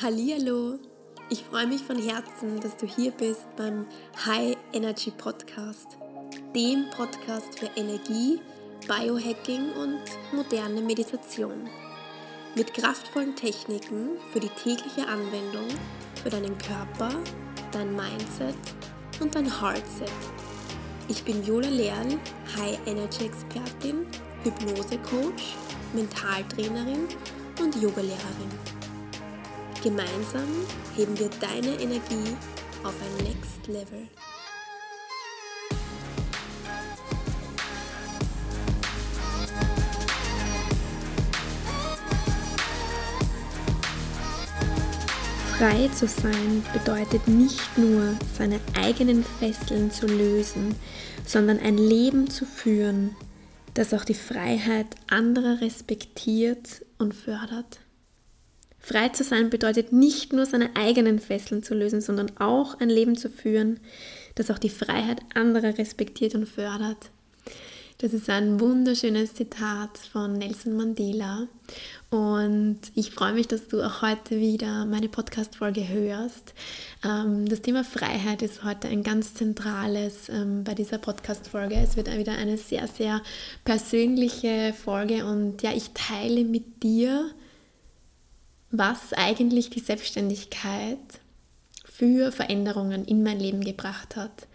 Hallihallo! Ich freue mich von Herzen, dass du hier bist beim High Energy Podcast, dem Podcast für Energie, Biohacking und moderne Meditation. Mit kraftvollen Techniken für die tägliche Anwendung für deinen Körper, dein Mindset und dein Heartset. Ich bin Jola Lehrl, High Energy Expertin, Hypnose Coach, Mentaltrainerin und Yogalehrerin. Gemeinsam heben wir deine Energie auf ein Next Level. Frei zu sein bedeutet nicht nur, seine eigenen Fesseln zu lösen, sondern ein Leben zu führen, das auch die Freiheit anderer respektiert und fördert. Frei zu sein bedeutet nicht nur seine eigenen Fesseln zu lösen, sondern auch ein Leben zu führen, das auch die Freiheit anderer respektiert und fördert. Das ist ein wunderschönes Zitat von Nelson Mandela. Und ich freue mich, dass du auch heute wieder meine Podcast-Folge hörst. Ähm, das Thema Freiheit ist heute ein ganz zentrales ähm, bei dieser Podcast-Folge. Es wird wieder eine sehr, sehr persönliche Folge und ja, ich teile mit dir was eigentlich die Selbstständigkeit für Veränderungen in mein Leben gebracht hat.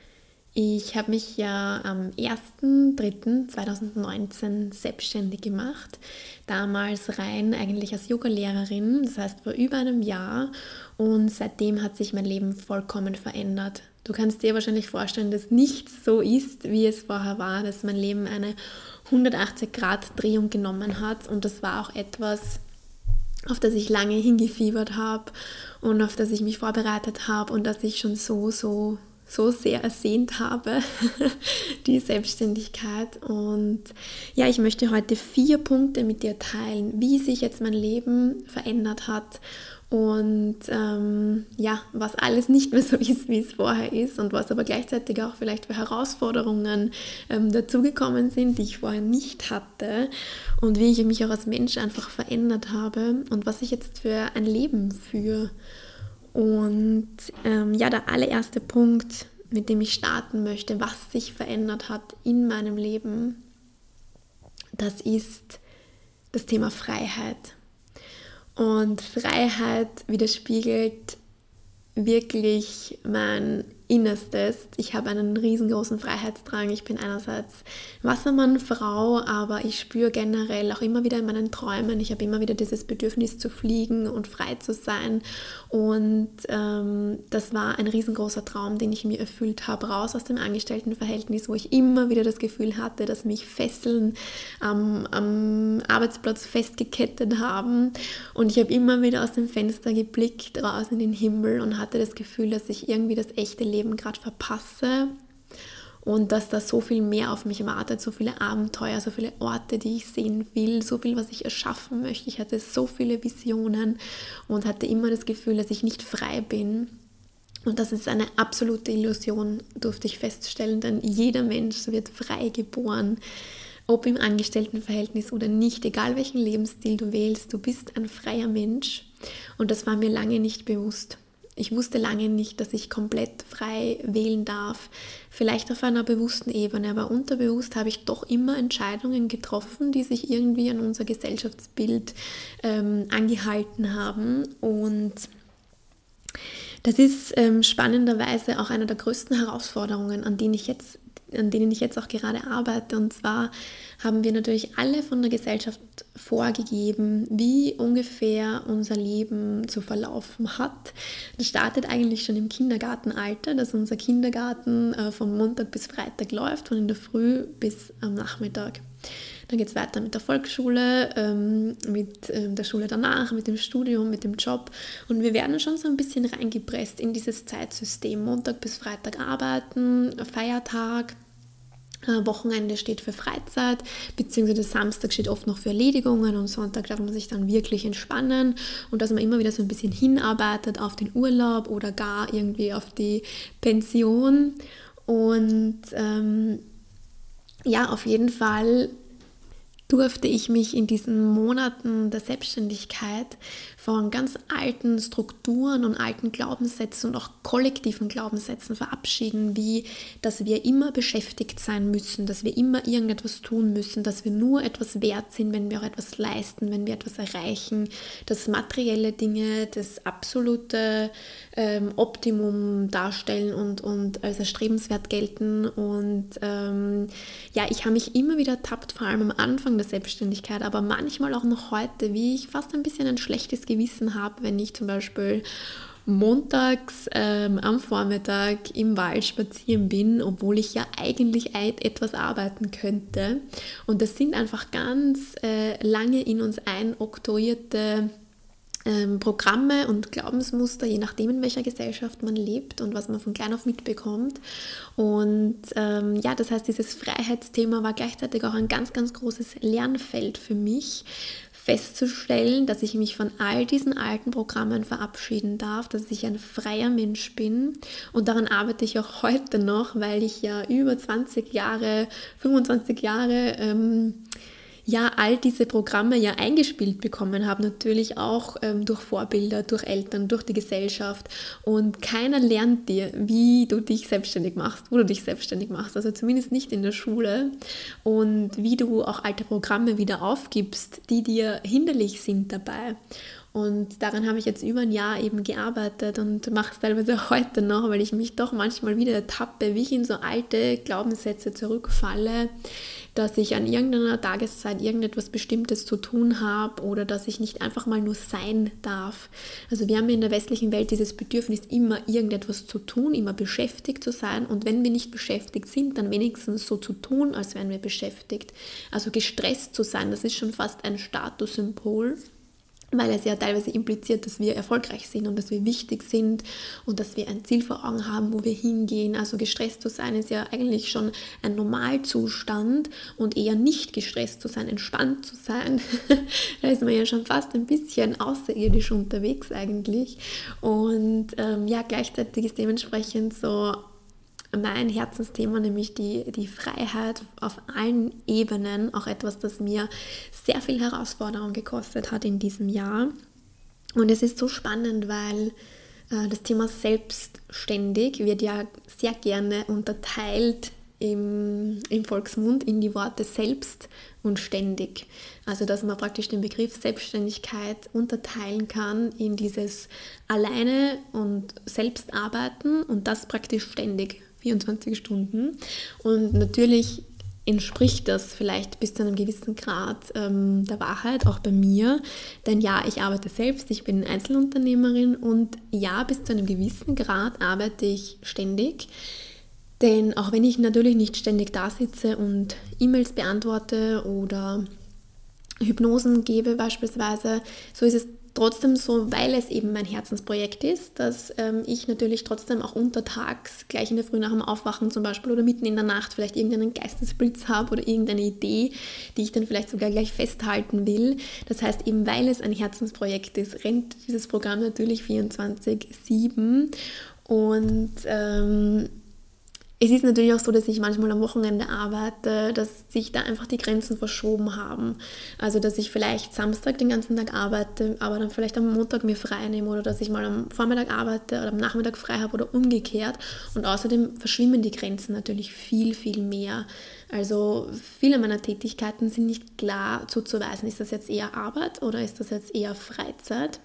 Ich habe mich ja am 1.3.2019 selbstständig gemacht, damals rein eigentlich als Yogalehrerin, das heißt vor über einem Jahr und seitdem hat sich mein Leben vollkommen verändert. Du kannst dir wahrscheinlich vorstellen, dass nichts so ist, wie es vorher war, dass mein Leben eine 180 Grad Drehung genommen hat und das war auch etwas, auf das ich lange hingefiebert habe und auf das ich mich vorbereitet habe und das ich schon so, so, so sehr ersehnt habe, die Selbstständigkeit. Und ja, ich möchte heute vier Punkte mit dir teilen, wie sich jetzt mein Leben verändert hat und ähm, ja, was alles nicht mehr so ist, wie es vorher ist und was aber gleichzeitig auch vielleicht für Herausforderungen ähm, dazugekommen sind, die ich vorher nicht hatte und wie ich mich auch als Mensch einfach verändert habe und was ich jetzt für ein Leben führe. Und ähm, ja, der allererste Punkt, mit dem ich starten möchte, was sich verändert hat in meinem Leben, das ist das Thema Freiheit. Und Freiheit widerspiegelt wirklich mein Innerstes. Ich habe einen riesengroßen Freiheitsdrang. Ich bin einerseits Wassermannfrau, aber ich spüre generell auch immer wieder in meinen Träumen, ich habe immer wieder dieses Bedürfnis zu fliegen und frei zu sein. Und ähm, das war ein riesengroßer Traum, den ich mir erfüllt habe, raus aus dem Angestelltenverhältnis, wo ich immer wieder das Gefühl hatte, dass mich Fesseln am, am Arbeitsplatz festgekettet haben. Und ich habe immer wieder aus dem Fenster geblickt, raus in den Himmel und hatte das Gefühl, dass ich irgendwie das echte Leben gerade verpasse und dass da so viel mehr auf mich wartet, so viele Abenteuer, so viele Orte, die ich sehen will, so viel, was ich erschaffen möchte. Ich hatte so viele Visionen und hatte immer das Gefühl, dass ich nicht frei bin. Und das ist eine absolute Illusion, durfte ich feststellen, denn jeder Mensch wird frei geboren, ob im Angestelltenverhältnis oder nicht, egal welchen Lebensstil du wählst, du bist ein freier Mensch. Und das war mir lange nicht bewusst. Ich wusste lange nicht, dass ich komplett frei wählen darf. Vielleicht auf einer bewussten Ebene, aber unterbewusst habe ich doch immer Entscheidungen getroffen, die sich irgendwie an unser Gesellschaftsbild ähm, angehalten haben. Und das ist ähm, spannenderweise auch eine der größten Herausforderungen, an denen ich jetzt an denen ich jetzt auch gerade arbeite. Und zwar haben wir natürlich alle von der Gesellschaft vorgegeben, wie ungefähr unser Leben zu verlaufen hat. Das startet eigentlich schon im Kindergartenalter, dass unser Kindergarten äh, von Montag bis Freitag läuft, von in der Früh bis am Nachmittag. Dann geht es weiter mit der Volksschule, ähm, mit ähm, der Schule danach, mit dem Studium, mit dem Job. Und wir werden schon so ein bisschen reingepresst in dieses Zeitsystem. Montag bis Freitag arbeiten, Feiertag, Wochenende steht für Freizeit, beziehungsweise Samstag steht oft noch für Erledigungen und Sonntag darf man sich dann wirklich entspannen und dass man immer wieder so ein bisschen hinarbeitet auf den Urlaub oder gar irgendwie auf die Pension. Und ähm, ja, auf jeden Fall durfte ich mich in diesen Monaten der Selbstständigkeit von ganz alten Strukturen und alten Glaubenssätzen und auch kollektiven Glaubenssätzen verabschieden, wie dass wir immer beschäftigt sein müssen, dass wir immer irgendetwas tun müssen, dass wir nur etwas wert sind, wenn wir auch etwas leisten, wenn wir etwas erreichen, dass materielle Dinge das absolute ähm, Optimum darstellen und, und als erstrebenswert gelten. Und ähm, ja, ich habe mich immer wieder ertappt, vor allem am Anfang der Selbstständigkeit, aber manchmal auch noch heute, wie ich fast ein bisschen ein schlechtes Gewissen habe, wenn ich zum Beispiel montags ähm, am Vormittag im Wald spazieren bin, obwohl ich ja eigentlich etwas arbeiten könnte. Und das sind einfach ganz äh, lange in uns einoktroyierte ähm, Programme und Glaubensmuster, je nachdem, in welcher Gesellschaft man lebt und was man von klein auf mitbekommt. Und ähm, ja, das heißt, dieses Freiheitsthema war gleichzeitig auch ein ganz, ganz großes Lernfeld für mich, festzustellen, dass ich mich von all diesen alten Programmen verabschieden darf, dass ich ein freier Mensch bin. Und daran arbeite ich auch heute noch, weil ich ja über 20 Jahre, 25 Jahre ähm, ja all diese Programme ja eingespielt bekommen habe, natürlich auch ähm, durch Vorbilder, durch Eltern, durch die Gesellschaft. Und keiner lernt dir, wie du dich selbstständig machst, wo du dich selbstständig machst. Also zumindest nicht in der Schule. Und wie du auch alte Programme wieder aufgibst, die dir hinderlich sind dabei. Und daran habe ich jetzt über ein Jahr eben gearbeitet und mache es teilweise heute noch, weil ich mich doch manchmal wieder ertappe, wie ich in so alte Glaubenssätze zurückfalle, dass ich an irgendeiner Tageszeit irgendetwas Bestimmtes zu tun habe oder dass ich nicht einfach mal nur sein darf. Also wir haben in der westlichen Welt dieses Bedürfnis, immer irgendetwas zu tun, immer beschäftigt zu sein und wenn wir nicht beschäftigt sind, dann wenigstens so zu tun, als wären wir beschäftigt. Also gestresst zu sein, das ist schon fast ein Statussymbol weil es ja teilweise impliziert, dass wir erfolgreich sind und dass wir wichtig sind und dass wir ein Ziel vor Augen haben, wo wir hingehen. Also gestresst zu sein ist ja eigentlich schon ein Normalzustand und eher nicht gestresst zu sein, entspannt zu sein. da ist man ja schon fast ein bisschen außerirdisch unterwegs eigentlich. Und ähm, ja, gleichzeitig ist dementsprechend so mein Herzensthema, nämlich die, die Freiheit auf allen Ebenen, auch etwas, das mir sehr viel Herausforderung gekostet hat in diesem Jahr. Und es ist so spannend, weil äh, das Thema selbstständig wird ja sehr gerne unterteilt im, im Volksmund in die Worte selbst und ständig. Also dass man praktisch den Begriff Selbstständigkeit unterteilen kann in dieses alleine und selbst arbeiten und das praktisch ständig 24 Stunden. Und natürlich entspricht das vielleicht bis zu einem gewissen Grad ähm, der Wahrheit, auch bei mir. Denn ja, ich arbeite selbst, ich bin Einzelunternehmerin und ja, bis zu einem gewissen Grad arbeite ich ständig. Denn auch wenn ich natürlich nicht ständig da sitze und E-Mails beantworte oder Hypnosen gebe beispielsweise, so ist es trotzdem so, weil es eben mein Herzensprojekt ist, dass ähm, ich natürlich trotzdem auch untertags, gleich in der Früh nach dem Aufwachen zum Beispiel oder mitten in der Nacht vielleicht irgendeinen Geistesblitz habe oder irgendeine Idee, die ich dann vielleicht sogar gleich festhalten will. Das heißt, eben weil es ein Herzensprojekt ist, rennt dieses Programm natürlich 24-7 und ähm, es ist natürlich auch so, dass ich manchmal am Wochenende arbeite, dass sich da einfach die Grenzen verschoben haben. Also, dass ich vielleicht Samstag den ganzen Tag arbeite, aber dann vielleicht am Montag mir frei nehme oder dass ich mal am Vormittag arbeite oder am Nachmittag frei habe oder umgekehrt. Und außerdem verschwimmen die Grenzen natürlich viel, viel mehr. Also, viele meiner Tätigkeiten sind nicht klar zuzuweisen. Ist das jetzt eher Arbeit oder ist das jetzt eher Freizeit?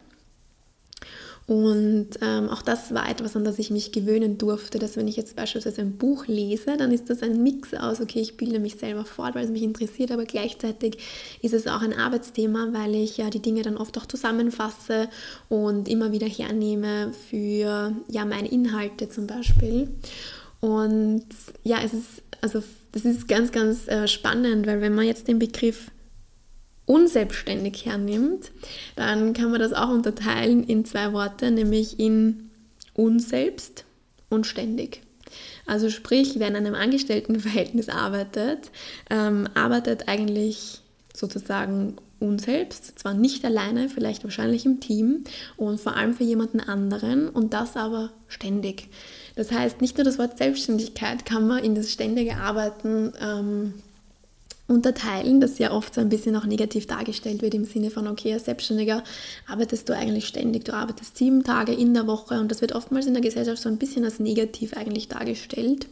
Und ähm, auch das war etwas, an das ich mich gewöhnen durfte, dass wenn ich jetzt beispielsweise ein Buch lese, dann ist das ein Mix aus, okay, ich bilde mich selber fort, weil es mich interessiert, aber gleichzeitig ist es auch ein Arbeitsthema, weil ich ja die Dinge dann oft auch zusammenfasse und immer wieder hernehme für ja meine Inhalte zum Beispiel. Und ja, es ist, also das ist ganz, ganz äh, spannend, weil wenn man jetzt den Begriff unselbstständig hernimmt, dann kann man das auch unterteilen in zwei Worte, nämlich in unselbst und ständig. Also sprich, wer in einem Angestelltenverhältnis arbeitet, ähm, arbeitet eigentlich sozusagen unselbst, zwar nicht alleine, vielleicht wahrscheinlich im Team und vor allem für jemanden anderen und das aber ständig. Das heißt, nicht nur das Wort Selbstständigkeit kann man in das ständige Arbeiten ähm, unterteilen, das ja oft so ein bisschen auch negativ dargestellt wird im Sinne von, okay, als Selbstständiger arbeitest du eigentlich ständig, du arbeitest sieben Tage in der Woche und das wird oftmals in der Gesellschaft so ein bisschen als negativ eigentlich dargestellt.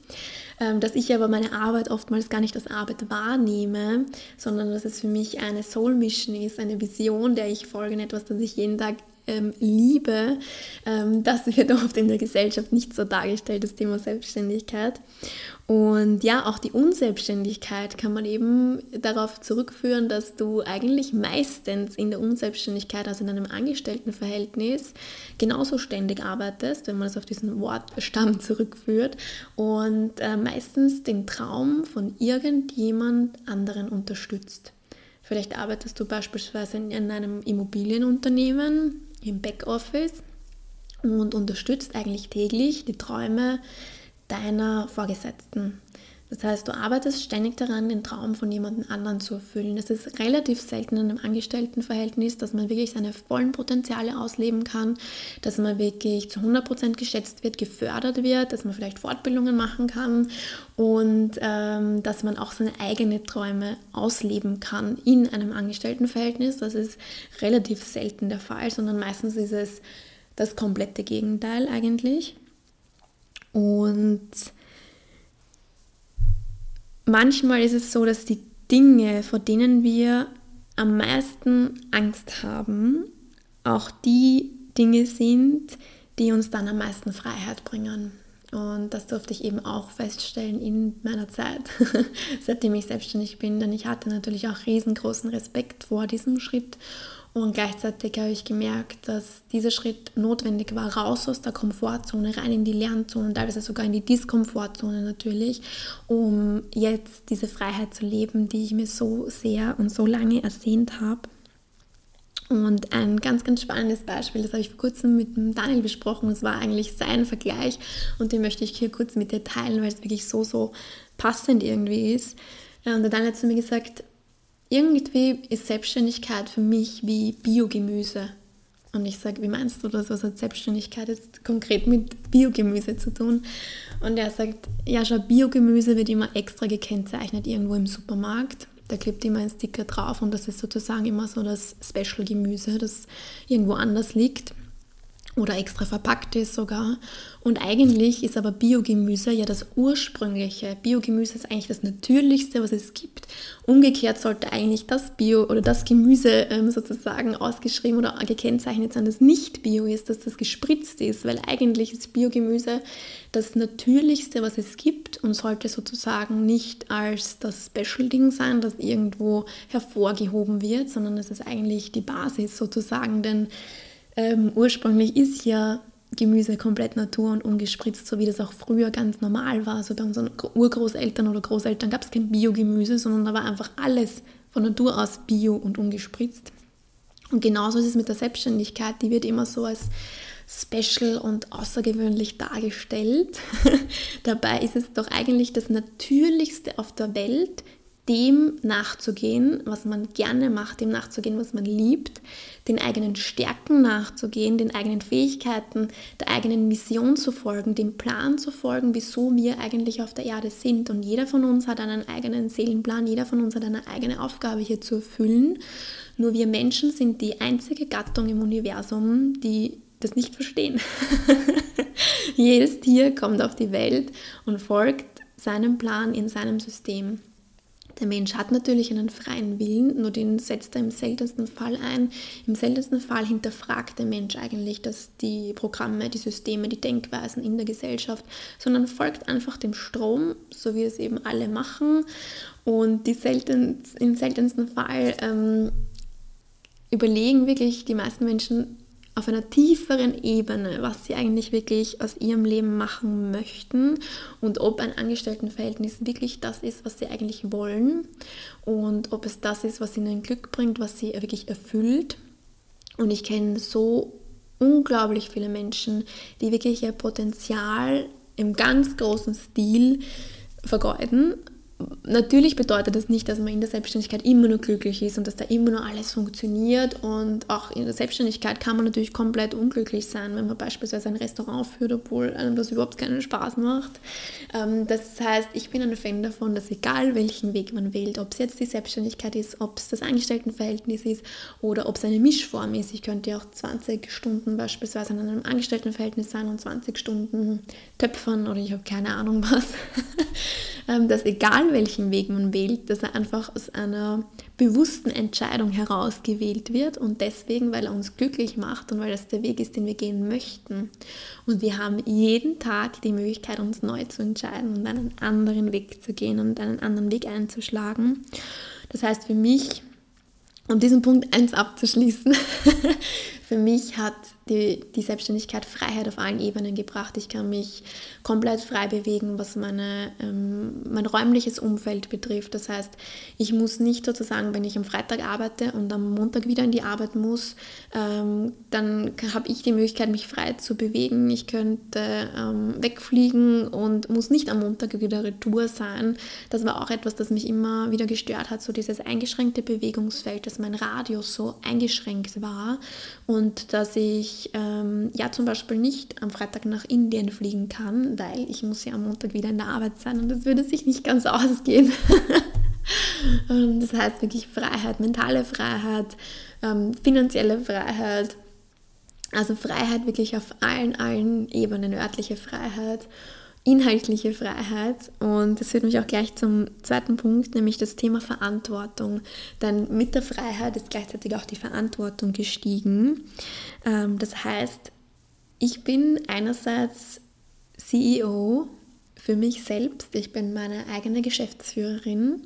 Ähm, dass ich aber meine Arbeit oftmals gar nicht als Arbeit wahrnehme, sondern dass es für mich eine Soul Mission ist, eine Vision, der ich folge, etwas, das ich jeden Tag ähm, liebe. Ähm, das wird oft in der Gesellschaft nicht so dargestellt, das Thema Selbstständigkeit. Und ja, auch die Unselbstständigkeit kann man eben darauf zurückführen, dass du eigentlich meistens in der Unselbstständigkeit, also in einem Angestelltenverhältnis, genauso ständig arbeitest, wenn man es auf diesen Wortstamm zurückführt und äh, meistens den Traum von irgendjemand anderen unterstützt. Vielleicht arbeitest du beispielsweise in einem Immobilienunternehmen im Backoffice und unterstützt eigentlich täglich die Träume deiner Vorgesetzten. Das heißt, du arbeitest ständig daran, den Traum von jemand anderen zu erfüllen. Es ist relativ selten in einem Angestelltenverhältnis, dass man wirklich seine vollen Potenziale ausleben kann, dass man wirklich zu 100% geschätzt wird, gefördert wird, dass man vielleicht Fortbildungen machen kann und ähm, dass man auch seine eigenen Träume ausleben kann in einem Angestelltenverhältnis. Das ist relativ selten der Fall, sondern meistens ist es das komplette Gegenteil eigentlich. Und manchmal ist es so, dass die Dinge, vor denen wir am meisten Angst haben, auch die Dinge sind, die uns dann am meisten Freiheit bringen. Und das durfte ich eben auch feststellen in meiner Zeit, seitdem ich selbstständig bin, denn ich hatte natürlich auch riesengroßen Respekt vor diesem Schritt und gleichzeitig habe ich gemerkt, dass dieser Schritt notwendig war, raus aus der Komfortzone, rein in die Lernzone teilweise sogar in die Diskomfortzone natürlich, um jetzt diese Freiheit zu leben, die ich mir so sehr und so lange ersehnt habe. Und ein ganz, ganz spannendes Beispiel, das habe ich vor kurzem mit Daniel besprochen. Das war eigentlich sein Vergleich und den möchte ich hier kurz mit dir teilen, weil es wirklich so, so passend irgendwie ist. Und der Daniel hat zu mir gesagt, irgendwie ist Selbstständigkeit für mich wie Biogemüse. Und ich sage, wie meinst du das? Was hat Selbstständigkeit jetzt konkret mit Biogemüse zu tun? Und er sagt, ja, schau, Biogemüse wird immer extra gekennzeichnet irgendwo im Supermarkt. Da klebt immer ein Sticker drauf und das ist sozusagen immer so das Special-Gemüse, das irgendwo anders liegt oder extra verpackt ist sogar. Und eigentlich ist aber Biogemüse ja das ursprüngliche. Biogemüse ist eigentlich das Natürlichste, was es gibt. Umgekehrt sollte eigentlich das Bio oder das Gemüse ähm, sozusagen ausgeschrieben oder gekennzeichnet sein, das nicht Bio ist, dass das gespritzt ist, weil eigentlich ist Biogemüse das Natürlichste, was es gibt und sollte sozusagen nicht als das Special-Ding sein, das irgendwo hervorgehoben wird, sondern es ist eigentlich die Basis sozusagen, denn ähm, ursprünglich ist ja Gemüse komplett natur und ungespritzt, so wie das auch früher ganz normal war. Also bei unseren Urgroßeltern oder Großeltern gab es kein Biogemüse, sondern da war einfach alles von Natur aus bio und ungespritzt. Und genauso ist es mit der Selbstständigkeit, die wird immer so als special und außergewöhnlich dargestellt. Dabei ist es doch eigentlich das Natürlichste auf der Welt, dem nachzugehen, was man gerne macht, dem nachzugehen, was man liebt, den eigenen Stärken nachzugehen, den eigenen Fähigkeiten, der eigenen Mission zu folgen, dem Plan zu folgen, wieso wir eigentlich auf der Erde sind. Und jeder von uns hat einen eigenen Seelenplan, jeder von uns hat eine eigene Aufgabe hier zu erfüllen. Nur wir Menschen sind die einzige Gattung im Universum, die das nicht verstehen. Jedes Tier kommt auf die Welt und folgt seinem Plan in seinem System. Der Mensch hat natürlich einen freien Willen, nur den setzt er im seltensten Fall ein. Im seltensten Fall hinterfragt der Mensch eigentlich dass die Programme, die Systeme, die Denkweisen in der Gesellschaft, sondern folgt einfach dem Strom, so wie es eben alle machen. Und die selten, im seltensten Fall ähm, überlegen wirklich die meisten Menschen auf einer tieferen Ebene, was sie eigentlich wirklich aus ihrem Leben machen möchten und ob ein Angestelltenverhältnis wirklich das ist, was sie eigentlich wollen und ob es das ist, was ihnen Glück bringt, was sie wirklich erfüllt. Und ich kenne so unglaublich viele Menschen, die wirklich ihr Potenzial im ganz großen Stil vergeuden natürlich bedeutet das nicht, dass man in der Selbstständigkeit immer nur glücklich ist und dass da immer nur alles funktioniert. Und auch in der Selbstständigkeit kann man natürlich komplett unglücklich sein, wenn man beispielsweise ein Restaurant führt, obwohl einem das überhaupt keinen Spaß macht. Ähm, das heißt, ich bin ein Fan davon, dass egal welchen Weg man wählt, ob es jetzt die Selbstständigkeit ist, ob es das Angestelltenverhältnis ist oder ob es eine Mischform ist. Ich könnte ja auch 20 Stunden beispielsweise in einem Angestelltenverhältnis sein und 20 Stunden töpfern oder ich habe keine Ahnung was. Ähm, dass egal welchen Weg man wählt, dass er einfach aus einer bewussten Entscheidung heraus gewählt wird und deswegen, weil er uns glücklich macht und weil das der Weg ist, den wir gehen möchten. Und wir haben jeden Tag die Möglichkeit, uns neu zu entscheiden und einen anderen Weg zu gehen und einen anderen Weg einzuschlagen. Das heißt für mich, um diesen Punkt eins abzuschließen, für mich hat die, die Selbstständigkeit Freiheit auf allen Ebenen gebracht. Ich kann mich komplett frei bewegen, was meine, ähm, mein räumliches Umfeld betrifft. Das heißt, ich muss nicht sozusagen, wenn ich am Freitag arbeite und am Montag wieder in die Arbeit muss, ähm, dann habe ich die Möglichkeit, mich frei zu bewegen. Ich könnte ähm, wegfliegen und muss nicht am Montag wieder retour sein. Das war auch etwas, das mich immer wieder gestört hat, so dieses eingeschränkte Bewegungsfeld, dass mein Radius so eingeschränkt war und dass ich ähm, ja zum Beispiel nicht am Freitag nach Indien fliegen kann, weil ich muss ja am Montag wieder in der Arbeit sein und das würde sich nicht ganz ausgehen. Ähm, das heißt wirklich Freiheit, mentale Freiheit, ähm, finanzielle Freiheit, also Freiheit wirklich auf allen, allen Ebenen, örtliche Freiheit, inhaltliche Freiheit. Und das führt mich auch gleich zum zweiten Punkt, nämlich das Thema Verantwortung. Denn mit der Freiheit ist gleichzeitig auch die Verantwortung gestiegen. Ähm, das heißt, ich bin einerseits CEO für mich selbst. Ich bin meine eigene Geschäftsführerin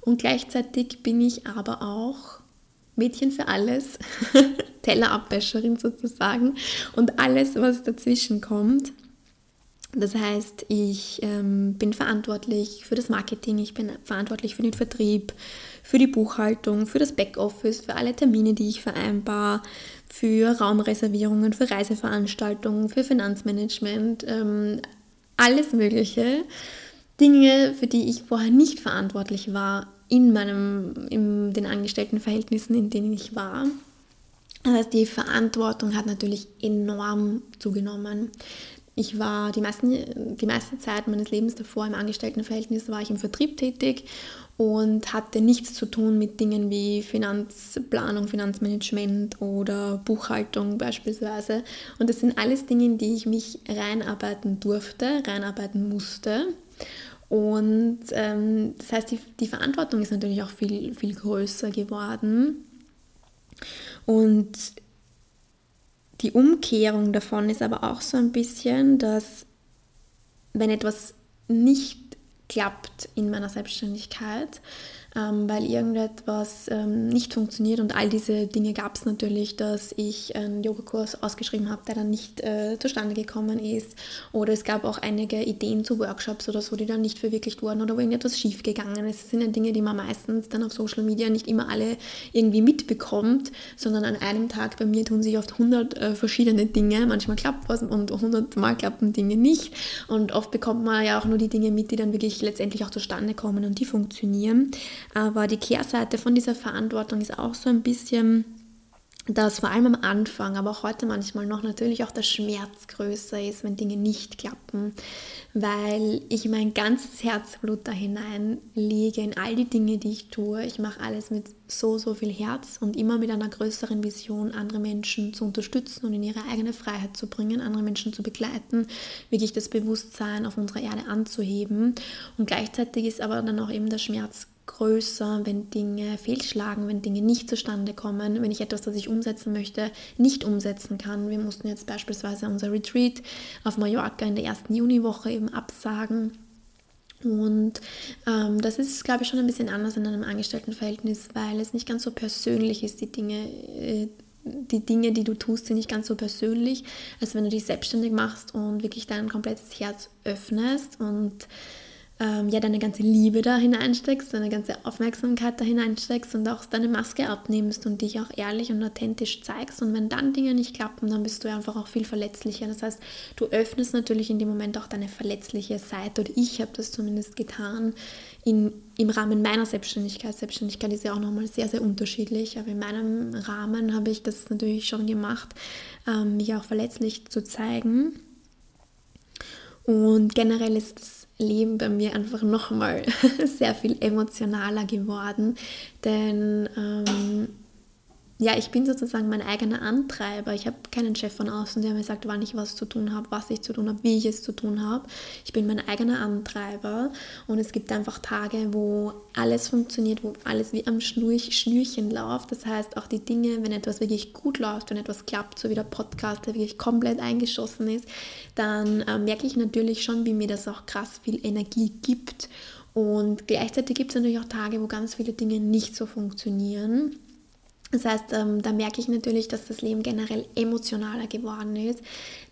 und gleichzeitig bin ich aber auch Mädchen für alles, Tellerabwäscherin sozusagen und alles, was dazwischen kommt. Das heißt, ich ähm, bin verantwortlich für das Marketing, ich bin verantwortlich für den Vertrieb, für die Buchhaltung, für das Backoffice, für alle Termine, die ich vereinbar, für Raumreservierungen, für Reiseveranstaltungen, für Finanzmanagement, ähm, alles Mögliche. Dinge, für die ich vorher nicht verantwortlich war in meinem, in den Angestelltenverhältnissen, in denen ich war. Das heißt, die Verantwortung hat natürlich enorm zugenommen. Ich war die, meisten, die meiste Zeit meines Lebens davor im Angestelltenverhältnis war ich im Vertrieb tätig und hatte nichts zu tun mit Dingen wie Finanzplanung, Finanzmanagement oder Buchhaltung beispielsweise. Und das sind alles Dinge, in die ich mich reinarbeiten durfte, reinarbeiten musste. Und ähm, das heißt, die, die Verantwortung ist natürlich auch viel, viel größer geworden. Und die Umkehrung davon ist aber auch so ein bisschen, dass wenn etwas nicht klappt in meiner Selbstständigkeit, ähm, weil irgendetwas ähm, nicht funktioniert und all diese Dinge gab es natürlich, dass ich einen Yogakurs ausgeschrieben habe, der dann nicht äh, zustande gekommen ist oder es gab auch einige Ideen zu Workshops oder so, die dann nicht verwirklicht wurden oder wo irgendetwas schief gegangen ist. Das sind ja Dinge, die man meistens dann auf Social Media nicht immer alle irgendwie mitbekommt, sondern an einem Tag bei mir tun sich oft 100 äh, verschiedene Dinge, manchmal klappt was und 100 Mal klappen Dinge nicht und oft bekommt man ja auch nur die Dinge mit, die dann wirklich letztendlich auch zustande kommen und die funktionieren. Aber die Kehrseite von dieser Verantwortung ist auch so ein bisschen, dass vor allem am Anfang, aber auch heute manchmal noch natürlich auch der Schmerz größer ist, wenn Dinge nicht klappen, weil ich mein ganzes Herzblut da hineinlege in all die Dinge, die ich tue. Ich mache alles mit so, so viel Herz und immer mit einer größeren Vision, andere Menschen zu unterstützen und in ihre eigene Freiheit zu bringen, andere Menschen zu begleiten, wirklich das Bewusstsein auf unserer Erde anzuheben. Und gleichzeitig ist aber dann auch eben der Schmerz größer, wenn Dinge fehlschlagen, wenn Dinge nicht zustande kommen, wenn ich etwas, das ich umsetzen möchte, nicht umsetzen kann. Wir mussten jetzt beispielsweise unser Retreat auf Mallorca in der ersten Juniwoche eben absagen. Und ähm, das ist, glaube ich, schon ein bisschen anders in einem Angestelltenverhältnis, weil es nicht ganz so persönlich ist, die Dinge, äh, die Dinge, die du tust, sind nicht ganz so persönlich, als wenn du dich selbstständig machst und wirklich dein komplettes Herz öffnest und ähm, ja deine ganze Liebe da hineinsteckst, deine ganze Aufmerksamkeit da hineinsteckst und auch deine Maske abnimmst und dich auch ehrlich und authentisch zeigst. Und wenn dann Dinge nicht klappen, dann bist du einfach auch viel verletzlicher. Das heißt, du öffnest natürlich in dem Moment auch deine verletzliche Seite. Oder ich habe das zumindest getan in, im Rahmen meiner Selbstständigkeit. Selbstständigkeit ist ja auch nochmal sehr, sehr unterschiedlich, aber in meinem Rahmen habe ich das natürlich schon gemacht, ähm, mich auch verletzlich zu zeigen. Und generell ist das Leben bei mir einfach nochmal sehr viel emotionaler geworden, denn ähm, ja, ich bin sozusagen mein eigener Antreiber. Ich habe keinen Chef von außen, der mir sagt, wann ich was zu tun habe, was ich zu tun habe, wie ich es zu tun habe. Ich bin mein eigener Antreiber und es gibt einfach Tage, wo alles funktioniert, wo alles wie am Schnürchen läuft. Das heißt, auch die Dinge, wenn etwas wirklich gut läuft, wenn etwas klappt, so wie der Podcast, der wirklich komplett eingeschossen ist, dann äh, merke ich natürlich schon, wie mir das auch krass viel Energie gibt. Und gleichzeitig gibt es natürlich auch Tage, wo ganz viele Dinge nicht so funktionieren. Das heißt, ähm, da merke ich natürlich, dass das Leben generell emotionaler geworden ist,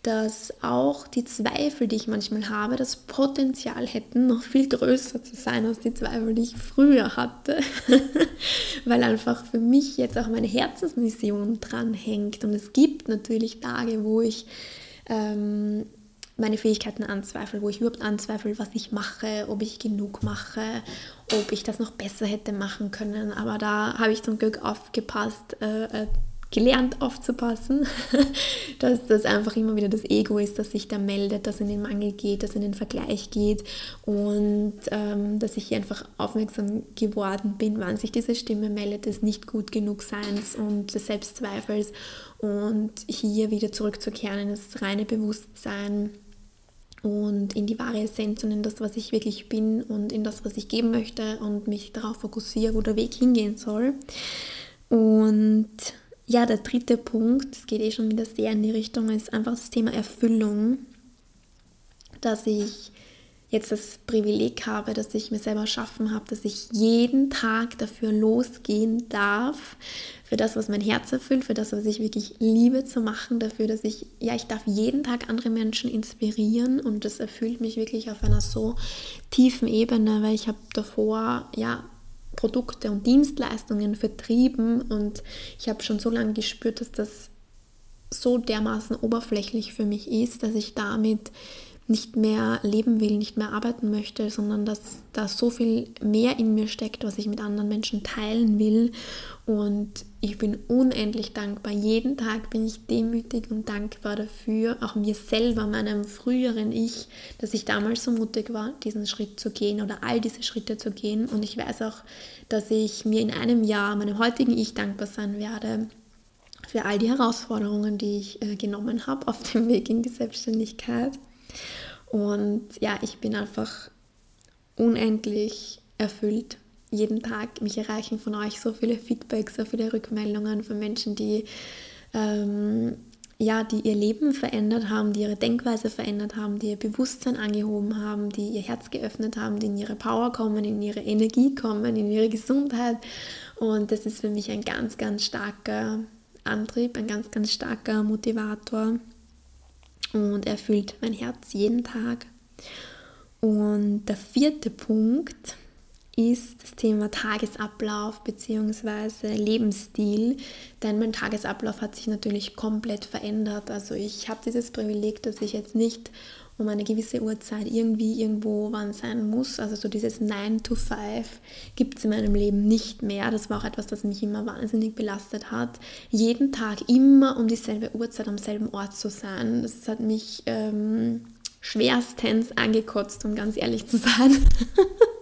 dass auch die Zweifel, die ich manchmal habe, das Potenzial hätten, noch viel größer zu sein als die Zweifel, die ich früher hatte, weil einfach für mich jetzt auch meine Herzensmission dran hängt. Und es gibt natürlich Tage, wo ich ähm, meine Fähigkeiten anzweifle, wo ich überhaupt anzweifle, was ich mache, ob ich genug mache, ob ich das noch besser hätte machen können. Aber da habe ich zum Glück aufgepasst, äh, äh, gelernt aufzupassen, dass das einfach immer wieder das Ego ist, das sich da meldet, das in den Mangel geht, das in den Vergleich geht und ähm, dass ich hier einfach aufmerksam geworden bin, wann sich diese Stimme meldet, des nicht gut genug Seins und des Selbstzweifels und hier wieder zurückzukehren in das reine Bewusstsein und in die wahre Essenz und in das, was ich wirklich bin und in das, was ich geben möchte und mich darauf fokussiere, wo der Weg hingehen soll. Und ja, der dritte Punkt, das geht eh schon wieder sehr in die Richtung, ist einfach das Thema Erfüllung, dass ich jetzt das Privileg habe, dass ich mir selber schaffen habe, dass ich jeden Tag dafür losgehen darf, für das, was mein Herz erfüllt, für das, was ich wirklich liebe zu machen, dafür, dass ich, ja, ich darf jeden Tag andere Menschen inspirieren und das erfüllt mich wirklich auf einer so tiefen Ebene, weil ich habe davor, ja, Produkte und Dienstleistungen vertrieben und ich habe schon so lange gespürt, dass das so dermaßen oberflächlich für mich ist, dass ich damit nicht mehr leben will, nicht mehr arbeiten möchte, sondern dass da so viel mehr in mir steckt, was ich mit anderen Menschen teilen will. Und ich bin unendlich dankbar. Jeden Tag bin ich demütig und dankbar dafür, auch mir selber, meinem früheren Ich, dass ich damals so mutig war, diesen Schritt zu gehen oder all diese Schritte zu gehen. Und ich weiß auch, dass ich mir in einem Jahr, meinem heutigen Ich, dankbar sein werde für all die Herausforderungen, die ich äh, genommen habe auf dem Weg in die Selbstständigkeit. Und ja, ich bin einfach unendlich erfüllt. Jeden Tag mich erreichen von euch so viele Feedbacks, so viele Rückmeldungen von Menschen, die ähm, ja, die ihr Leben verändert haben, die ihre Denkweise verändert haben, die ihr Bewusstsein angehoben haben, die ihr Herz geöffnet haben, die in ihre Power kommen, in ihre Energie kommen, in ihre Gesundheit. Und das ist für mich ein ganz, ganz starker Antrieb, ein ganz, ganz starker Motivator und erfüllt mein Herz jeden Tag. Und der vierte Punkt ist das Thema Tagesablauf bzw. Lebensstil, denn mein Tagesablauf hat sich natürlich komplett verändert. Also ich habe dieses Privileg, dass ich jetzt nicht um eine gewisse Uhrzeit irgendwie irgendwo wann sein muss. Also so dieses 9 to 5 gibt es in meinem Leben nicht mehr. Das war auch etwas, das mich immer wahnsinnig belastet hat. Jeden Tag immer um dieselbe Uhrzeit am selben Ort zu sein. Das hat mich ähm, schwerstens angekotzt, um ganz ehrlich zu sein.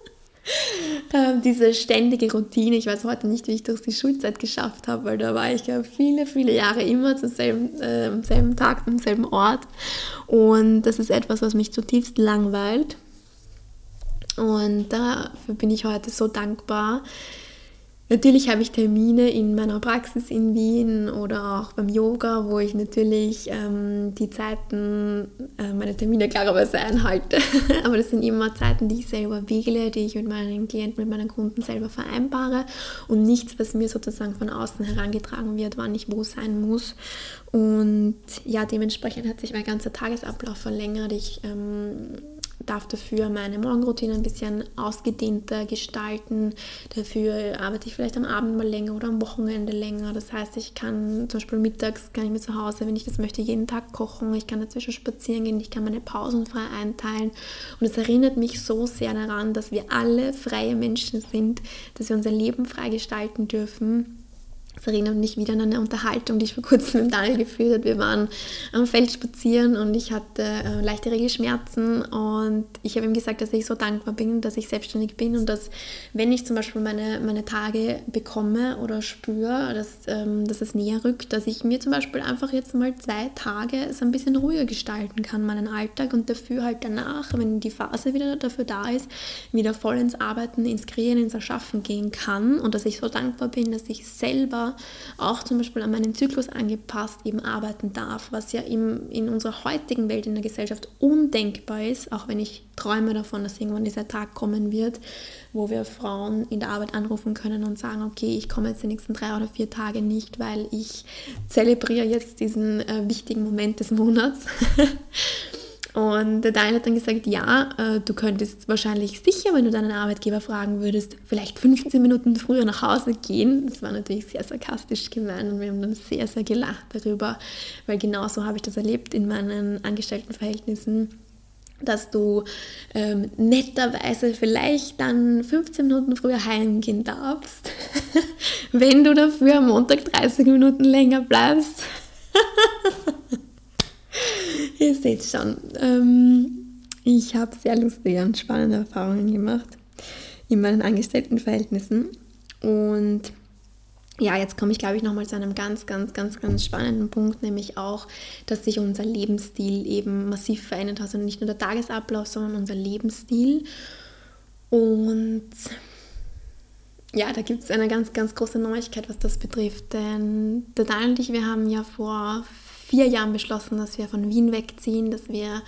ähm, diese ständige Routine. Ich weiß heute nicht, wie ich durch die Schulzeit geschafft habe, weil da war ich ja viele, viele Jahre immer zum selben, äh, am selben Tag, am selben Ort. Und das ist etwas, was mich zutiefst langweilt. Und dafür bin ich heute so dankbar, Natürlich habe ich Termine in meiner Praxis in Wien oder auch beim Yoga, wo ich natürlich ähm, die Zeiten, äh, meine Termine klarerweise einhalte. Aber das sind immer Zeiten, die ich selber wähle, die ich mit meinen Klienten, mit meinen Kunden selber vereinbare und nichts, was mir sozusagen von außen herangetragen wird, wann ich wo sein muss. Und ja, dementsprechend hat sich mein ganzer Tagesablauf verlängert. Ich ähm, darf dafür meine Morgenroutine ein bisschen ausgedehnter gestalten. Dafür arbeite ich vielleicht am Abend mal länger oder am Wochenende länger. Das heißt, ich kann zum Beispiel mittags kann ich mir zu Hause, wenn ich das möchte, jeden Tag kochen. Ich kann dazwischen spazieren gehen. Ich kann meine Pausen frei einteilen. Und es erinnert mich so sehr daran, dass wir alle freie Menschen sind, dass wir unser Leben frei gestalten dürfen das erinnert mich wieder an eine Unterhaltung, die ich vor kurzem mit Daniel geführt habe. Wir waren am Feld spazieren und ich hatte äh, leichte Regelschmerzen und ich habe ihm gesagt, dass ich so dankbar bin, dass ich selbstständig bin und dass, wenn ich zum Beispiel meine, meine Tage bekomme oder spüre, dass, ähm, dass es näher rückt, dass ich mir zum Beispiel einfach jetzt mal zwei Tage es ein bisschen ruhiger gestalten kann, meinen Alltag und dafür halt danach, wenn die Phase wieder dafür da ist, wieder voll ins Arbeiten, ins Kreieren, ins Erschaffen gehen kann und dass ich so dankbar bin, dass ich selber auch zum Beispiel an meinen Zyklus angepasst eben arbeiten darf, was ja im, in unserer heutigen Welt in der Gesellschaft undenkbar ist, auch wenn ich träume davon, dass irgendwann dieser Tag kommen wird, wo wir Frauen in der Arbeit anrufen können und sagen, okay, ich komme jetzt die nächsten drei oder vier Tage nicht, weil ich zelebriere jetzt diesen äh, wichtigen Moment des Monats. Und der Daniel hat dann gesagt, ja, äh, du könntest wahrscheinlich sicher, wenn du deinen Arbeitgeber fragen würdest, vielleicht 15 Minuten früher nach Hause gehen. Das war natürlich sehr sarkastisch gemeint und wir haben dann sehr, sehr gelacht darüber, weil genauso habe ich das erlebt in meinen Angestelltenverhältnissen dass du ähm, netterweise vielleicht dann 15 Minuten früher heimgehen darfst, wenn du dafür am Montag 30 Minuten länger bleibst. Ihr seht schon, ähm, ich habe sehr lustige und spannende Erfahrungen gemacht in meinen Angestelltenverhältnissen. Und ja, jetzt komme ich, glaube ich, nochmal zu einem ganz, ganz, ganz, ganz spannenden Punkt, nämlich auch, dass sich unser Lebensstil eben massiv verändert hat. Also nicht nur der Tagesablauf, sondern unser Lebensstil. Und ja, da gibt es eine ganz, ganz große Neuigkeit, was das betrifft. Denn der Daniel und ich, wir haben ja vor vier Jahren beschlossen, dass wir von Wien wegziehen, dass wir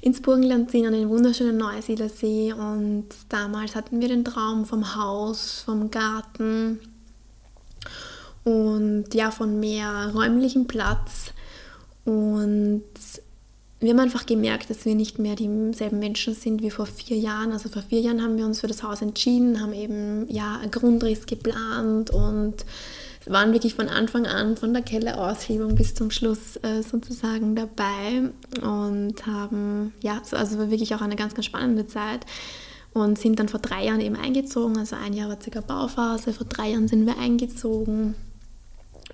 ins Burgenland ziehen, an den wunderschönen Neusiedlersee. Und damals hatten wir den Traum vom Haus, vom Garten und ja, von mehr räumlichem Platz. Und wir haben einfach gemerkt, dass wir nicht mehr dieselben Menschen sind wie vor vier Jahren. Also vor vier Jahren haben wir uns für das Haus entschieden, haben eben ja einen Grundriss geplant und waren wirklich von Anfang an, von der Kelleraushebung bis zum Schluss äh, sozusagen dabei und haben, ja, also war wirklich auch eine ganz, ganz spannende Zeit und sind dann vor drei Jahren eben eingezogen. Also ein Jahr war circa Bauphase, vor drei Jahren sind wir eingezogen.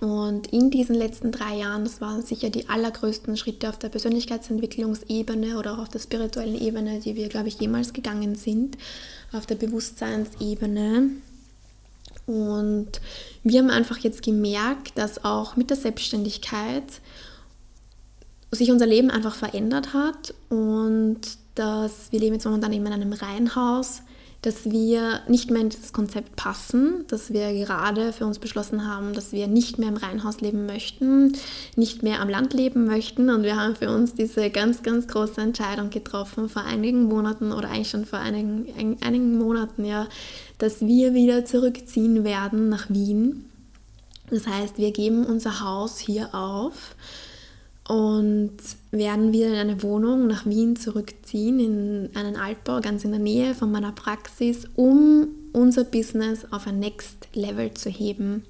Und in diesen letzten drei Jahren, das waren sicher die allergrößten Schritte auf der Persönlichkeitsentwicklungsebene oder auch auf der spirituellen Ebene, die wir, glaube ich, jemals gegangen sind, auf der Bewusstseinsebene. Und wir haben einfach jetzt gemerkt, dass auch mit der Selbstständigkeit sich unser Leben einfach verändert hat und dass wir leben jetzt momentan eben in einem Reihenhaus, dass wir nicht mehr in dieses Konzept passen, dass wir gerade für uns beschlossen haben, dass wir nicht mehr im Reihenhaus leben möchten, nicht mehr am Land leben möchten. Und wir haben für uns diese ganz, ganz große Entscheidung getroffen vor einigen Monaten oder eigentlich schon vor einigen, einigen Monaten, ja, dass wir wieder zurückziehen werden nach Wien. Das heißt, wir geben unser Haus hier auf und werden wieder in eine Wohnung nach Wien zurückziehen, in einen Altbau ganz in der Nähe von meiner Praxis, um unser Business auf ein Next Level zu heben.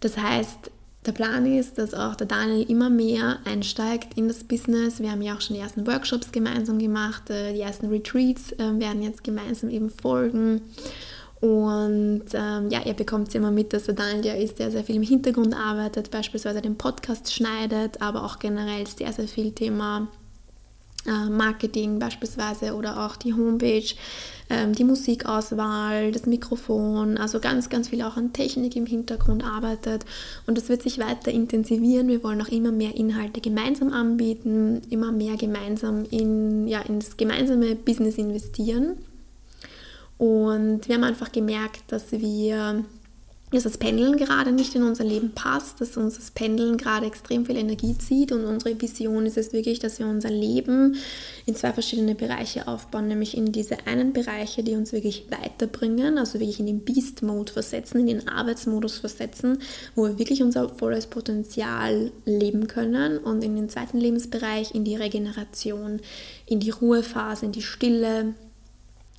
Das heißt, der Plan ist, dass auch der Daniel immer mehr einsteigt in das Business. Wir haben ja auch schon die ersten Workshops gemeinsam gemacht, äh, die ersten Retreats äh, werden jetzt gemeinsam eben folgen. Und ähm, ja, ihr bekommt immer mit, dass der Daniel ist, der sehr viel im Hintergrund arbeitet, beispielsweise den Podcast schneidet, aber auch generell sehr, sehr viel Thema äh, Marketing beispielsweise oder auch die Homepage, ähm, die Musikauswahl, das Mikrofon, also ganz, ganz viel auch an Technik im Hintergrund arbeitet. Und das wird sich weiter intensivieren. Wir wollen auch immer mehr Inhalte gemeinsam anbieten, immer mehr gemeinsam in, ja, ins gemeinsame Business investieren. Und wir haben einfach gemerkt, dass wir dass das Pendeln gerade nicht in unser Leben passt, dass uns das Pendeln gerade extrem viel Energie zieht. Und unsere Vision ist es wirklich, dass wir unser Leben in zwei verschiedene Bereiche aufbauen, nämlich in diese einen Bereiche, die uns wirklich weiterbringen, also wirklich in den Beast-Mode versetzen, in den Arbeitsmodus versetzen, wo wir wirklich unser volles Potenzial leben können. Und in den zweiten Lebensbereich in die Regeneration, in die Ruhephase, in die Stille,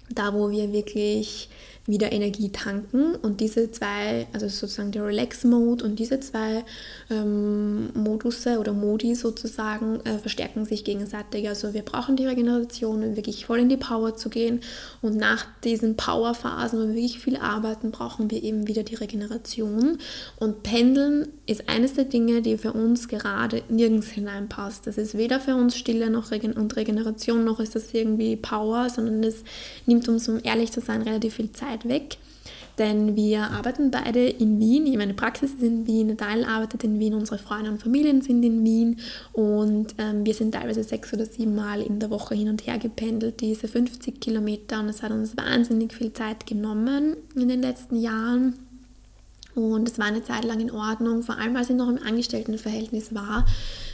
da wo wir wirklich wieder Energie tanken. Und diese zwei, also sozusagen der Relax-Mode und diese zwei ähm, Modusse oder Modi sozusagen äh, verstärken sich gegenseitig. Also wir brauchen die Regeneration, um wirklich voll in die Power zu gehen. Und nach diesen Power-Phasen, wo wir wirklich viel arbeiten, brauchen wir eben wieder die Regeneration. Und Pendeln ist eines der Dinge, die für uns gerade nirgends hineinpasst. Das ist weder für uns Stille noch Regen und Regeneration, noch ist das irgendwie Power, sondern es nimmt uns, um ehrlich zu sein, relativ viel Zeit Zeit weg, denn wir arbeiten beide in Wien. Meine Praxis ist in Wien, Natal arbeitet in Wien, unsere Freunde und Familien sind in Wien und ähm, wir sind teilweise sechs oder sieben Mal in der Woche hin und her gependelt, diese 50 Kilometer und es hat uns wahnsinnig viel Zeit genommen in den letzten Jahren. Und es war eine Zeit lang in Ordnung, vor allem als ich noch im Angestelltenverhältnis war,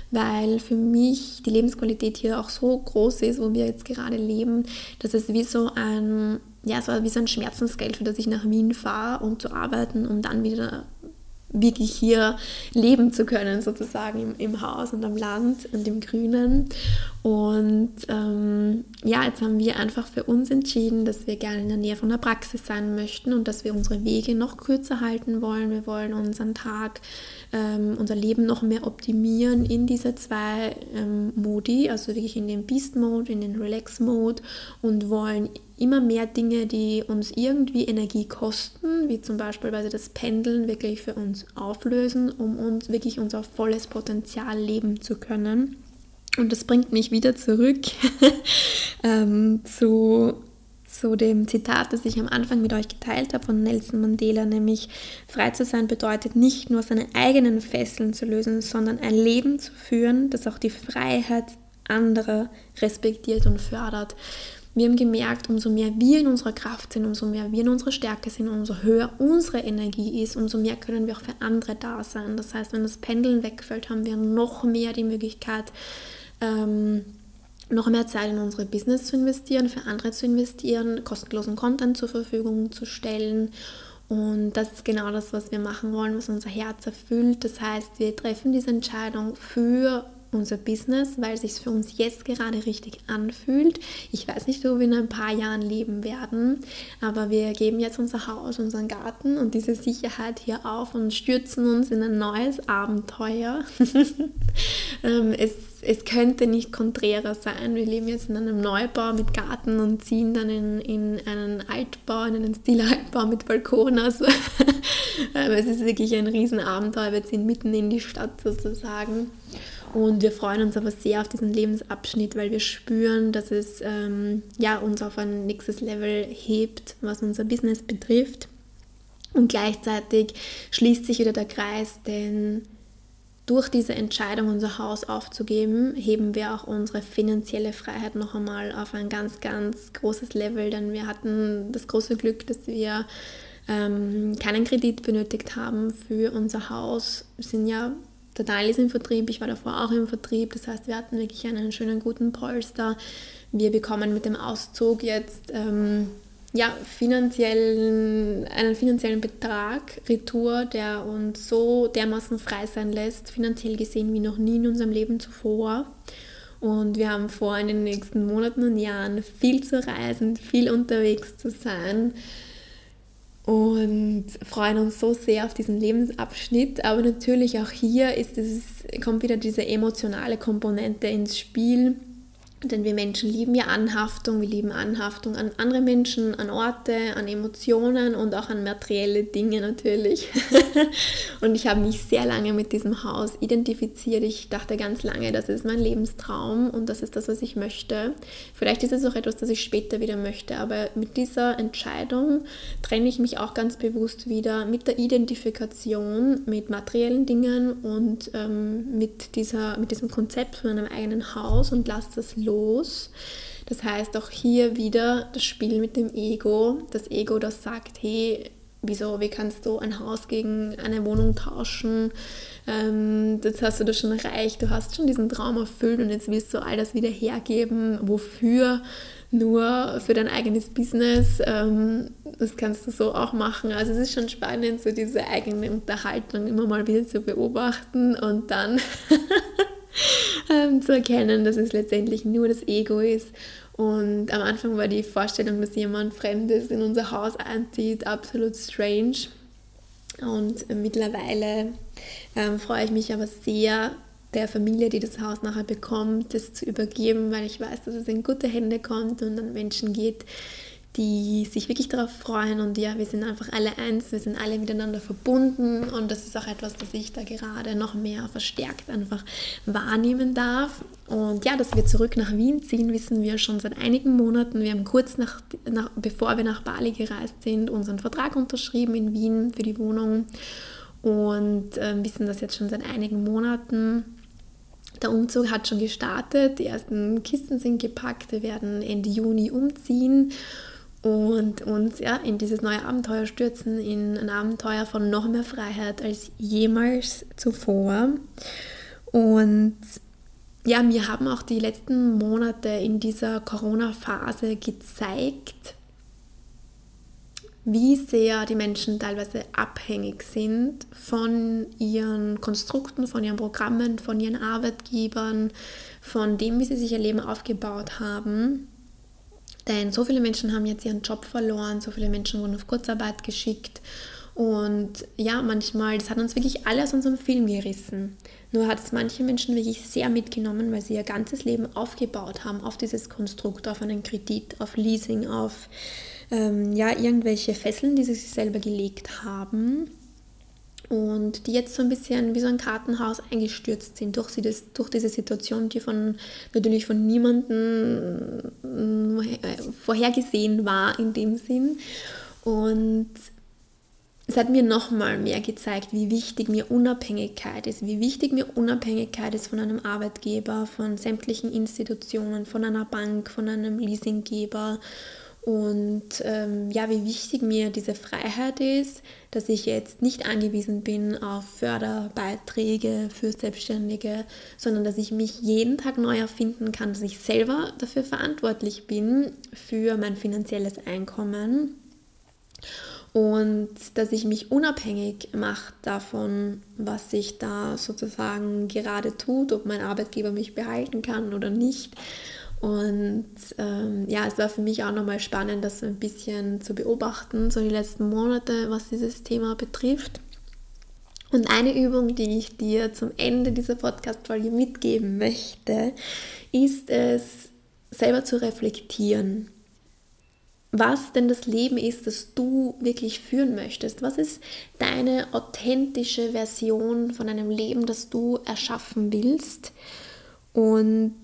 weil für mich die Lebensqualität hier auch so groß ist, wo wir jetzt gerade leben, dass es wie so ein ja, es war wie so ein Schmerzensgeld, für das ich nach Wien fahre, um zu arbeiten, um dann wieder wirklich hier leben zu können, sozusagen im, im Haus und am Land und im Grünen. Und ähm, ja, jetzt haben wir einfach für uns entschieden, dass wir gerne in der Nähe von der Praxis sein möchten und dass wir unsere Wege noch kürzer halten wollen. Wir wollen unseren Tag, ähm, unser Leben noch mehr optimieren in diese zwei ähm, Modi, also wirklich in den Beast-Mode, in den Relax-Mode und wollen immer mehr Dinge, die uns irgendwie Energie kosten, wie zum Beispiel das Pendeln wirklich für uns auflösen, um uns wirklich unser volles Potenzial leben zu können. Und das bringt mich wieder zurück ähm, zu, zu dem Zitat, das ich am Anfang mit euch geteilt habe von Nelson Mandela, nämlich frei zu sein bedeutet nicht nur seine eigenen Fesseln zu lösen, sondern ein Leben zu führen, das auch die Freiheit anderer respektiert und fördert. Wir haben gemerkt, umso mehr wir in unserer Kraft sind, umso mehr wir in unserer Stärke sind, umso höher unsere Energie ist, umso mehr können wir auch für andere da sein. Das heißt, wenn das Pendeln wegfällt, haben wir noch mehr die Möglichkeit, ähm, noch mehr Zeit in unsere Business zu investieren, für andere zu investieren, kostenlosen Content zur Verfügung zu stellen. Und das ist genau das, was wir machen wollen, was unser Herz erfüllt. Das heißt, wir treffen diese Entscheidung für unser Business, weil es sich für uns jetzt gerade richtig anfühlt. Ich weiß nicht, wo wir in ein paar Jahren leben werden, aber wir geben jetzt unser Haus, unseren Garten und diese Sicherheit hier auf und stürzen uns in ein neues Abenteuer. Ähm, es, es könnte nicht konträrer sein. Wir leben jetzt in einem Neubau mit Garten und ziehen dann in, in einen Altbau, in einen Stilaltbau mit Balkon. Also ähm, es ist wirklich ein Riesenabenteuer. Wir ziehen mitten in die Stadt sozusagen. Und wir freuen uns aber sehr auf diesen Lebensabschnitt, weil wir spüren, dass es ähm, ja, uns auf ein nächstes Level hebt, was unser Business betrifft. Und gleichzeitig schließt sich wieder der Kreis, denn durch diese Entscheidung, unser Haus aufzugeben, heben wir auch unsere finanzielle Freiheit noch einmal auf ein ganz, ganz großes Level, denn wir hatten das große Glück, dass wir ähm, keinen Kredit benötigt haben für unser Haus. Wir sind ja der Teil ist im Vertrieb, ich war davor auch im Vertrieb. Das heißt, wir hatten wirklich einen schönen guten Polster. Wir bekommen mit dem Auszug jetzt ähm, ja, finanziellen, einen finanziellen Betrag retour, der uns so dermaßen frei sein lässt, finanziell gesehen wie noch nie in unserem Leben zuvor. Und wir haben vor, in den nächsten Monaten und Jahren viel zu reisen, viel unterwegs zu sein und freuen uns so sehr auf diesen Lebensabschnitt. Aber natürlich auch hier ist es, kommt wieder diese emotionale Komponente ins Spiel denn wir Menschen lieben ja Anhaftung, wir lieben Anhaftung an andere Menschen, an Orte, an Emotionen und auch an materielle Dinge natürlich. und ich habe mich sehr lange mit diesem Haus identifiziert. Ich dachte ganz lange, das ist mein Lebenstraum und das ist das, was ich möchte. Vielleicht ist es auch etwas, das ich später wieder möchte, aber mit dieser Entscheidung trenne ich mich auch ganz bewusst wieder mit der Identifikation mit materiellen Dingen und ähm, mit, dieser, mit diesem Konzept von einem eigenen Haus und lasse das los los. Das heißt auch hier wieder das Spiel mit dem Ego. Das Ego, das sagt, hey, wieso, wie kannst du ein Haus gegen eine Wohnung tauschen? Ähm, jetzt hast du das schon erreicht, du hast schon diesen Traum erfüllt und jetzt willst du all das wieder hergeben. Wofür? Nur für dein eigenes Business. Ähm, das kannst du so auch machen. Also es ist schon spannend, so diese eigene Unterhaltung immer mal wieder zu beobachten und dann ähm, zu erkennen, dass es letztendlich nur das Ego ist und am Anfang war die Vorstellung, dass jemand Fremdes in unser Haus einzieht, absolut strange. Und mittlerweile ähm, freue ich mich aber sehr, der Familie, die das Haus nachher bekommt, das zu übergeben, weil ich weiß, dass es in gute Hände kommt und an Menschen geht, die sich wirklich darauf freuen und ja, wir sind einfach alle eins, wir sind alle miteinander verbunden und das ist auch etwas, das ich da gerade noch mehr verstärkt einfach wahrnehmen darf. Und ja, dass wir zurück nach Wien ziehen, wissen wir schon seit einigen Monaten. Wir haben kurz nach, nach bevor wir nach Bali gereist sind, unseren Vertrag unterschrieben in Wien für die Wohnung und äh, wissen das jetzt schon seit einigen Monaten. Der Umzug hat schon gestartet, die ersten Kisten sind gepackt, wir werden Ende Juni umziehen und uns ja, in dieses neue Abenteuer stürzen, in ein Abenteuer von noch mehr Freiheit als jemals zuvor. Und ja, mir haben auch die letzten Monate in dieser Corona-Phase gezeigt, wie sehr die Menschen teilweise abhängig sind von ihren Konstrukten, von ihren Programmen, von ihren Arbeitgebern, von dem, wie sie sich ihr Leben aufgebaut haben. Denn so viele Menschen haben jetzt ihren Job verloren, so viele Menschen wurden auf Kurzarbeit geschickt. Und ja, manchmal, das hat uns wirklich alle aus unserem Film gerissen. Nur hat es manche Menschen wirklich sehr mitgenommen, weil sie ihr ganzes Leben aufgebaut haben auf dieses Konstrukt, auf einen Kredit, auf Leasing, auf ähm, ja, irgendwelche Fesseln, die sie sich selber gelegt haben und die jetzt so ein bisschen wie so ein Kartenhaus eingestürzt sind durch, sie das, durch diese Situation, die von natürlich von niemandem äh, vorhergesehen war in dem Sinn. Und es hat mir nochmal mehr gezeigt, wie wichtig mir Unabhängigkeit ist, wie wichtig mir Unabhängigkeit ist von einem Arbeitgeber, von sämtlichen Institutionen, von einer Bank, von einem Leasinggeber und ähm, ja, wie wichtig mir diese Freiheit ist, dass ich jetzt nicht angewiesen bin auf Förderbeiträge für Selbstständige, sondern dass ich mich jeden Tag neu erfinden kann, dass ich selber dafür verantwortlich bin für mein finanzielles Einkommen. Und dass ich mich unabhängig mache davon, was sich da sozusagen gerade tut, ob mein Arbeitgeber mich behalten kann oder nicht und ähm, ja, es war für mich auch nochmal spannend, das ein bisschen zu beobachten, so die letzten Monate, was dieses Thema betrifft. Und eine Übung, die ich dir zum Ende dieser Podcast-Folge mitgeben möchte, ist es, selber zu reflektieren, was denn das Leben ist, das du wirklich führen möchtest. Was ist deine authentische Version von einem Leben, das du erschaffen willst? Und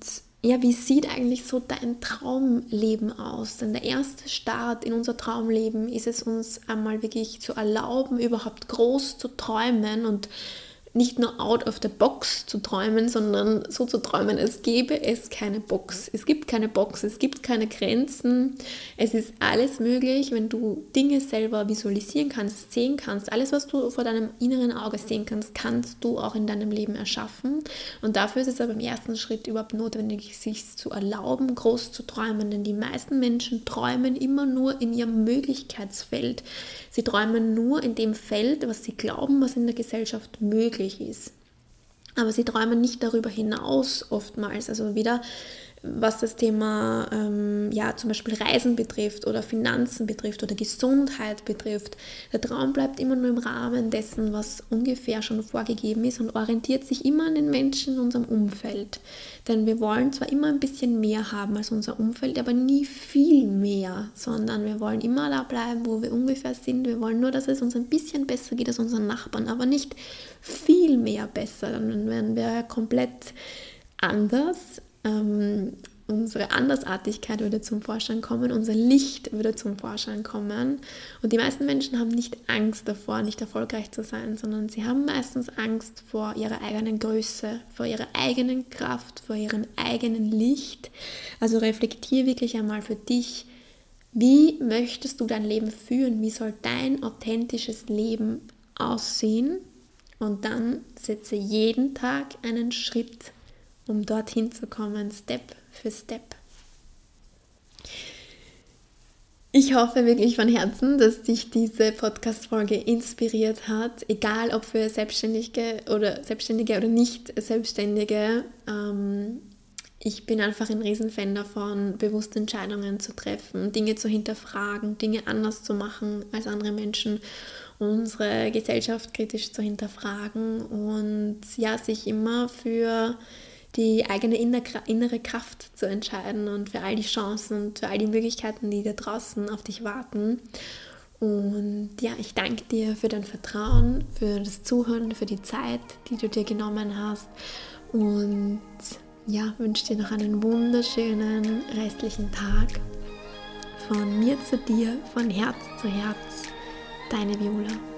ja, wie sieht eigentlich so dein Traumleben aus? Denn der erste Start in unser Traumleben ist es uns einmal wirklich zu erlauben, überhaupt groß zu träumen und nicht nur out of the box zu träumen, sondern so zu träumen, es gäbe es keine Box. Es gibt keine Box, es gibt keine Grenzen. Es ist alles möglich, wenn du Dinge selber visualisieren kannst, sehen kannst. Alles, was du vor deinem inneren Auge sehen kannst, kannst du auch in deinem Leben erschaffen. Und dafür ist es aber im ersten Schritt überhaupt notwendig, sich zu erlauben, groß zu träumen. Denn die meisten Menschen träumen immer nur in ihrem Möglichkeitsfeld. Sie träumen nur in dem Feld, was sie glauben, was in der Gesellschaft möglich ist. Aber sie träumen nicht darüber hinaus oftmals. Also wieder was das Thema ähm, ja, zum Beispiel Reisen betrifft oder Finanzen betrifft oder Gesundheit betrifft. Der Traum bleibt immer nur im Rahmen dessen, was ungefähr schon vorgegeben ist und orientiert sich immer an den Menschen in unserem Umfeld. Denn wir wollen zwar immer ein bisschen mehr haben als unser Umfeld, aber nie viel mehr, sondern wir wollen immer da bleiben, wo wir ungefähr sind. Wir wollen nur, dass es uns ein bisschen besser geht als unseren Nachbarn, aber nicht viel mehr besser. Dann werden wir komplett anders ähm, unsere Andersartigkeit würde zum Vorschein kommen, unser Licht würde zum Vorschein kommen. Und die meisten Menschen haben nicht Angst davor, nicht erfolgreich zu sein, sondern sie haben meistens Angst vor ihrer eigenen Größe, vor ihrer eigenen Kraft, vor ihrem eigenen Licht. Also reflektiere wirklich einmal für dich, Wie möchtest du dein Leben führen? Wie soll dein authentisches Leben aussehen? Und dann setze jeden Tag einen Schritt, um dorthin zu kommen, Step für Step. Ich hoffe wirklich von Herzen, dass dich diese Podcast-Folge inspiriert hat, egal ob für Selbstständige oder Selbstständige oder nicht Selbstständige. Ähm, ich bin einfach ein Riesenfan davon, bewusste Entscheidungen zu treffen, Dinge zu hinterfragen, Dinge anders zu machen als andere Menschen, unsere Gesellschaft kritisch zu hinterfragen und ja, sich immer für die eigene innere Kraft zu entscheiden und für all die Chancen und für all die Möglichkeiten, die da draußen auf dich warten. Und ja, ich danke dir für dein Vertrauen, für das Zuhören, für die Zeit, die du dir genommen hast. Und ja, wünsche dir noch einen wunderschönen restlichen Tag. Von mir zu dir, von Herz zu Herz, deine Viola.